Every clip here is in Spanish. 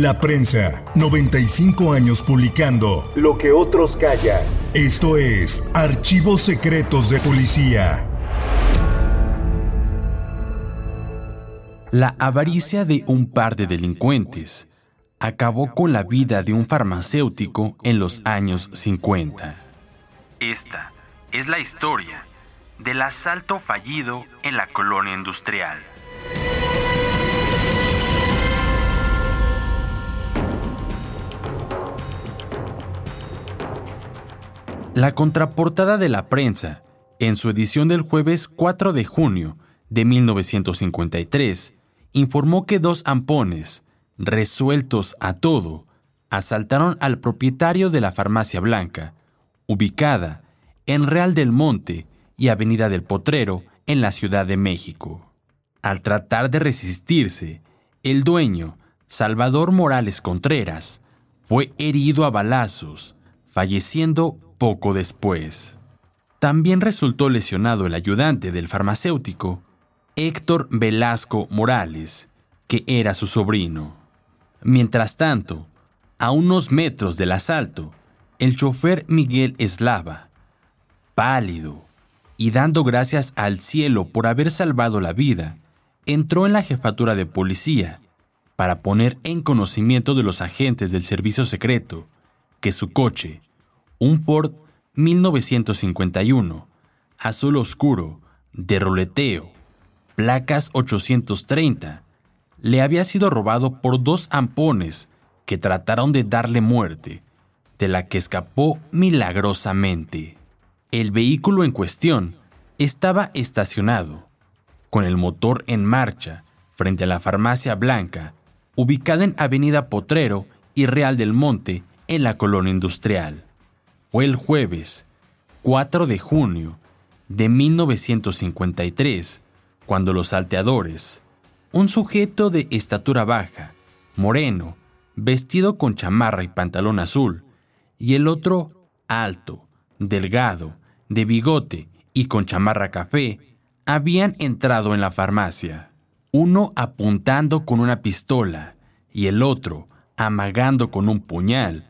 La prensa, 95 años publicando lo que otros callan. Esto es Archivos Secretos de Policía. La avaricia de un par de delincuentes acabó con la vida de un farmacéutico en los años 50. Esta es la historia del asalto fallido en la colonia industrial. La contraportada de la prensa, en su edición del jueves 4 de junio de 1953, informó que dos ampones, resueltos a todo, asaltaron al propietario de la farmacia blanca, ubicada en Real del Monte y Avenida del Potrero, en la Ciudad de México. Al tratar de resistirse, el dueño, Salvador Morales Contreras, fue herido a balazos, falleciendo poco después. También resultó lesionado el ayudante del farmacéutico, Héctor Velasco Morales, que era su sobrino. Mientras tanto, a unos metros del asalto, el chofer Miguel Eslava, pálido y dando gracias al cielo por haber salvado la vida, entró en la jefatura de policía para poner en conocimiento de los agentes del servicio secreto que su coche un Ford 1951, azul oscuro, de roleteo, placas 830, le había sido robado por dos ampones que trataron de darle muerte, de la que escapó milagrosamente. El vehículo en cuestión estaba estacionado, con el motor en marcha, frente a la farmacia blanca, ubicada en Avenida Potrero y Real del Monte, en la colonia industrial. Fue el jueves 4 de junio de 1953 cuando los salteadores, un sujeto de estatura baja, moreno, vestido con chamarra y pantalón azul, y el otro alto, delgado, de bigote y con chamarra café, habían entrado en la farmacia, uno apuntando con una pistola y el otro amagando con un puñal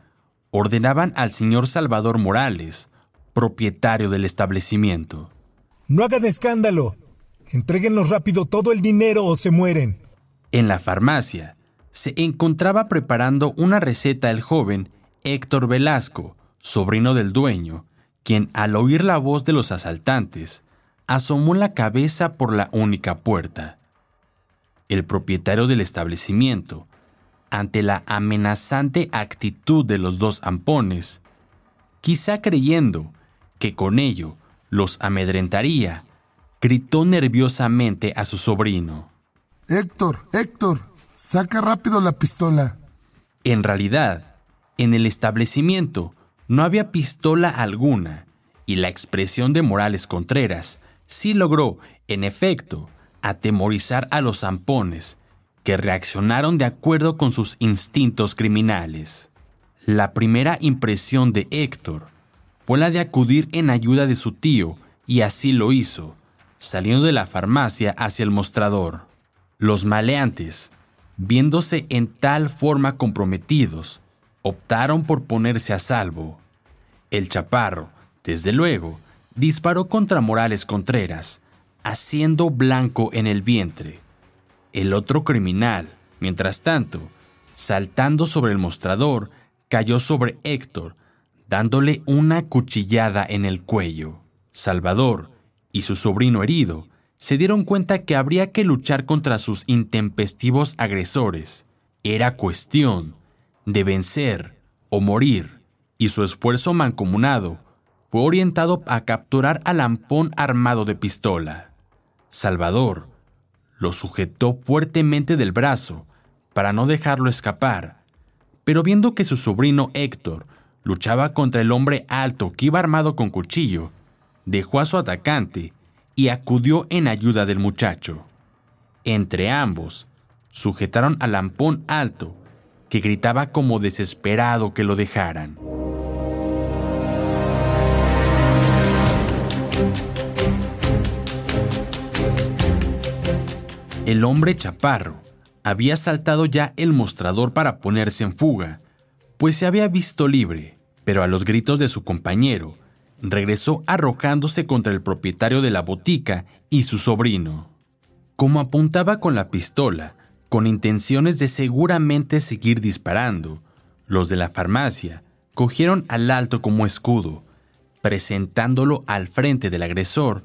ordenaban al señor Salvador Morales, propietario del establecimiento. No hagan escándalo. Entréguenos rápido todo el dinero o se mueren. En la farmacia se encontraba preparando una receta el joven Héctor Velasco, sobrino del dueño, quien al oír la voz de los asaltantes, asomó la cabeza por la única puerta. El propietario del establecimiento, ante la amenazante actitud de los dos ampones, quizá creyendo que con ello los amedrentaría, gritó nerviosamente a su sobrino. Héctor, Héctor, saca rápido la pistola. En realidad, en el establecimiento no había pistola alguna, y la expresión de Morales Contreras sí logró, en efecto, atemorizar a los zampones, que reaccionaron de acuerdo con sus instintos criminales. La primera impresión de Héctor fue la de acudir en ayuda de su tío, y así lo hizo, saliendo de la farmacia hacia el mostrador. Los maleantes, viéndose en tal forma comprometidos, optaron por ponerse a salvo. El chaparro, desde luego, disparó contra Morales Contreras, haciendo blanco en el vientre. El otro criminal, mientras tanto, saltando sobre el mostrador, cayó sobre Héctor, dándole una cuchillada en el cuello. Salvador y su sobrino herido se dieron cuenta que habría que luchar contra sus intempestivos agresores. Era cuestión de vencer o morir, y su esfuerzo mancomunado fue orientado a capturar al lampón armado de pistola. Salvador lo sujetó fuertemente del brazo para no dejarlo escapar, pero viendo que su sobrino Héctor luchaba contra el hombre alto que iba armado con cuchillo, dejó a su atacante y acudió en ayuda del muchacho. Entre ambos, sujetaron al lampón alto, que gritaba como desesperado que lo dejaran. El hombre chaparro había saltado ya el mostrador para ponerse en fuga, pues se había visto libre, pero a los gritos de su compañero, regresó arrojándose contra el propietario de la botica y su sobrino. Como apuntaba con la pistola, con intenciones de seguramente seguir disparando, los de la farmacia cogieron al alto como escudo, presentándolo al frente del agresor,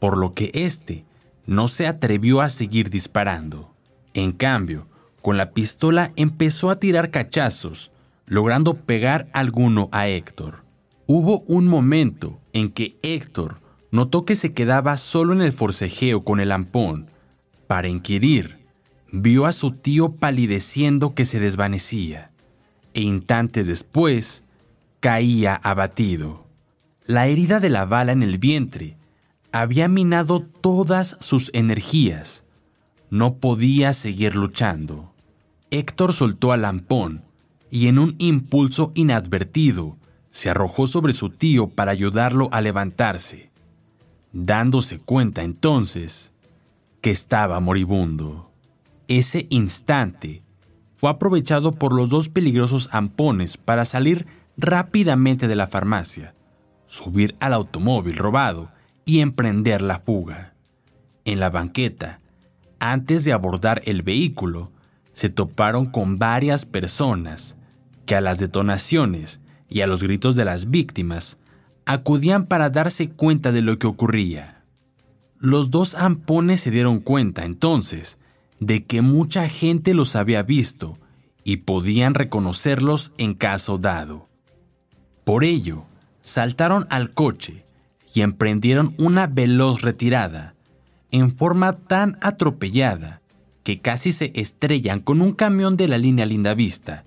por lo que éste no se atrevió a seguir disparando. En cambio, con la pistola empezó a tirar cachazos, logrando pegar alguno a Héctor. Hubo un momento en que Héctor notó que se quedaba solo en el forcejeo con el ampón. Para inquirir, vio a su tío palideciendo que se desvanecía, e instantes después caía abatido. La herida de la bala en el vientre había minado todas sus energías. No podía seguir luchando. Héctor soltó al lampón y en un impulso inadvertido se arrojó sobre su tío para ayudarlo a levantarse, dándose cuenta entonces que estaba moribundo. Ese instante fue aprovechado por los dos peligrosos ampones para salir rápidamente de la farmacia, subir al automóvil robado y emprender la fuga. En la banqueta, antes de abordar el vehículo, se toparon con varias personas que a las detonaciones y a los gritos de las víctimas acudían para darse cuenta de lo que ocurría. Los dos ampones se dieron cuenta entonces de que mucha gente los había visto y podían reconocerlos en caso dado. Por ello, saltaron al coche y emprendieron una veloz retirada, en forma tan atropellada que casi se estrellan con un camión de la línea Lindavista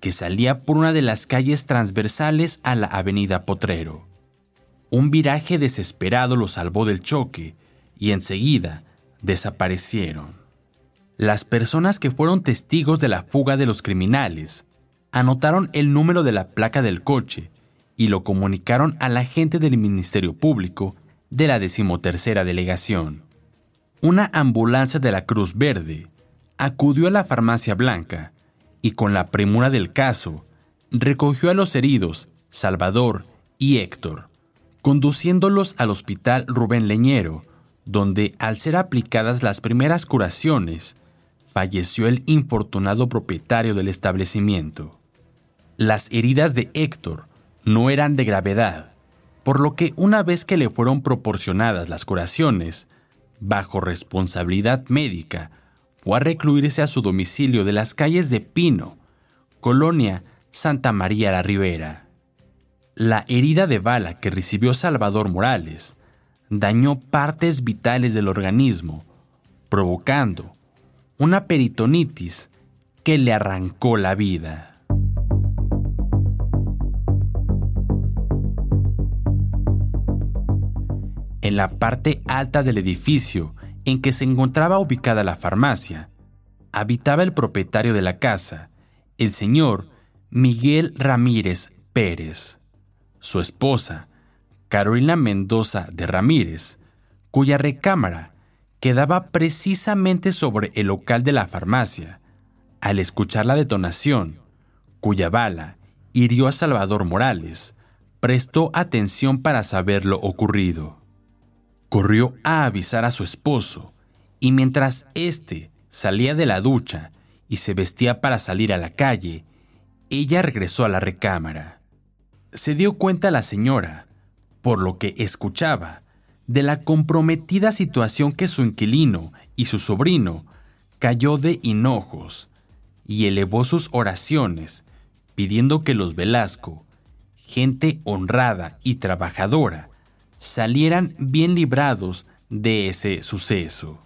que salía por una de las calles transversales a la avenida Potrero. Un viraje desesperado los salvó del choque y enseguida desaparecieron. Las personas que fueron testigos de la fuga de los criminales anotaron el número de la placa del coche y lo comunicaron al agente del Ministerio Público de la decimotercera delegación. Una ambulancia de la Cruz Verde acudió a la farmacia blanca y con la premura del caso, recogió a los heridos, Salvador y Héctor, conduciéndolos al hospital Rubén Leñero, donde al ser aplicadas las primeras curaciones, falleció el infortunado propietario del establecimiento. Las heridas de Héctor no eran de gravedad, por lo que una vez que le fueron proporcionadas las curaciones, bajo responsabilidad médica, o a recluirse a su domicilio de las calles de Pino, Colonia Santa María la Ribera. La herida de bala que recibió Salvador Morales dañó partes vitales del organismo, provocando una peritonitis que le arrancó la vida. En la parte alta del edificio en que se encontraba ubicada la farmacia, habitaba el propietario de la casa, el señor Miguel Ramírez Pérez. Su esposa, Carolina Mendoza de Ramírez, cuya recámara quedaba precisamente sobre el local de la farmacia, al escuchar la detonación, cuya bala hirió a Salvador Morales, prestó atención para saber lo ocurrido. Corrió a avisar a su esposo, y mientras éste salía de la ducha y se vestía para salir a la calle, ella regresó a la recámara. Se dio cuenta la señora, por lo que escuchaba, de la comprometida situación que su inquilino y su sobrino cayó de hinojos y elevó sus oraciones pidiendo que los Velasco, gente honrada y trabajadora, salieran bien librados de ese suceso.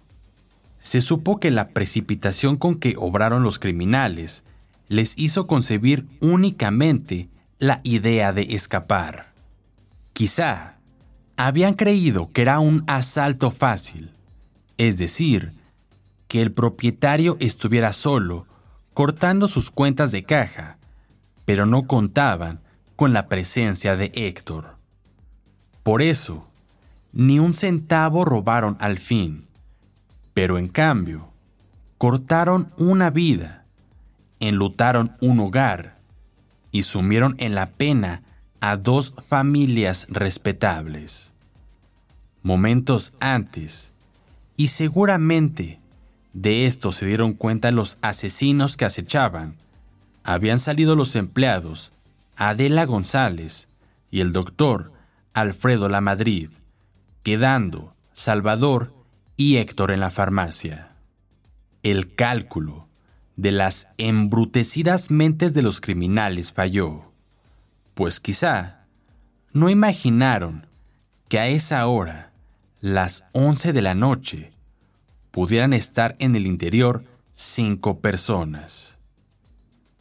Se supo que la precipitación con que obraron los criminales les hizo concebir únicamente la idea de escapar. Quizá habían creído que era un asalto fácil, es decir, que el propietario estuviera solo, cortando sus cuentas de caja, pero no contaban con la presencia de Héctor. Por eso, ni un centavo robaron al fin, pero en cambio, cortaron una vida, enlutaron un hogar y sumieron en la pena a dos familias respetables. Momentos antes, y seguramente de esto se dieron cuenta los asesinos que acechaban, habían salido los empleados Adela González y el doctor Alfredo Lamadrid, quedando Salvador y Héctor en la farmacia. El cálculo de las embrutecidas mentes de los criminales falló, pues quizá no imaginaron que a esa hora, las once de la noche, pudieran estar en el interior cinco personas.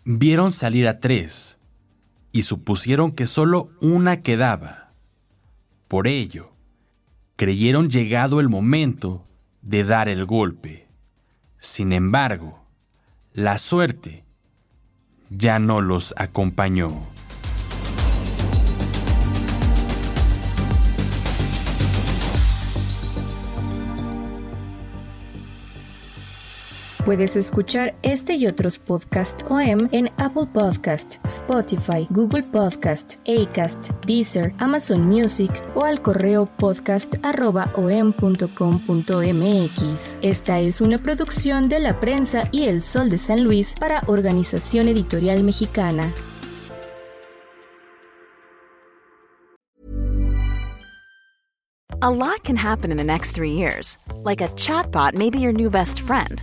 Vieron salir a tres y supusieron que solo una quedaba. Por ello, creyeron llegado el momento de dar el golpe. Sin embargo, la suerte ya no los acompañó. Puedes escuchar este y otros podcasts OM en Apple Podcast, Spotify, Google Podcast, Acast, Deezer, Amazon Music o al correo podcast@om.com.mx. Esta es una producción de La Prensa y El Sol de San Luis para Organización Editorial Mexicana. A lot can happen in the next three years. Like a chatbot may be your new best friend.